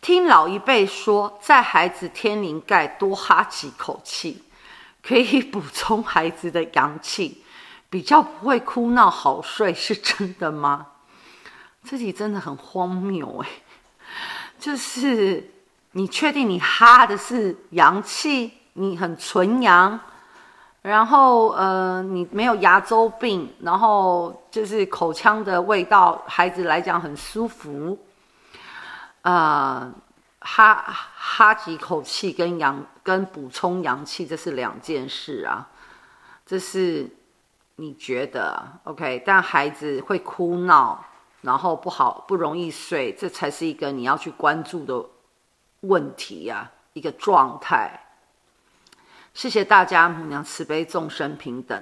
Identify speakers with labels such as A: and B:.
A: 听老一辈说，在孩子天灵盖多哈几口气，可以补充孩子的阳气，比较不会哭闹好睡，是真的吗？这题真的很荒谬哎，就是你确定你哈的是阳气，你很纯阳，然后呃你没有牙周病，然后就是口腔的味道，孩子来讲很舒服。呃，哈哈几口气跟阳跟补充阳气，这是两件事啊。这是你觉得 OK，但孩子会哭闹，然后不好不容易睡，这才是一个你要去关注的问题呀、啊，一个状态。谢谢大家，母娘慈悲，众生平等。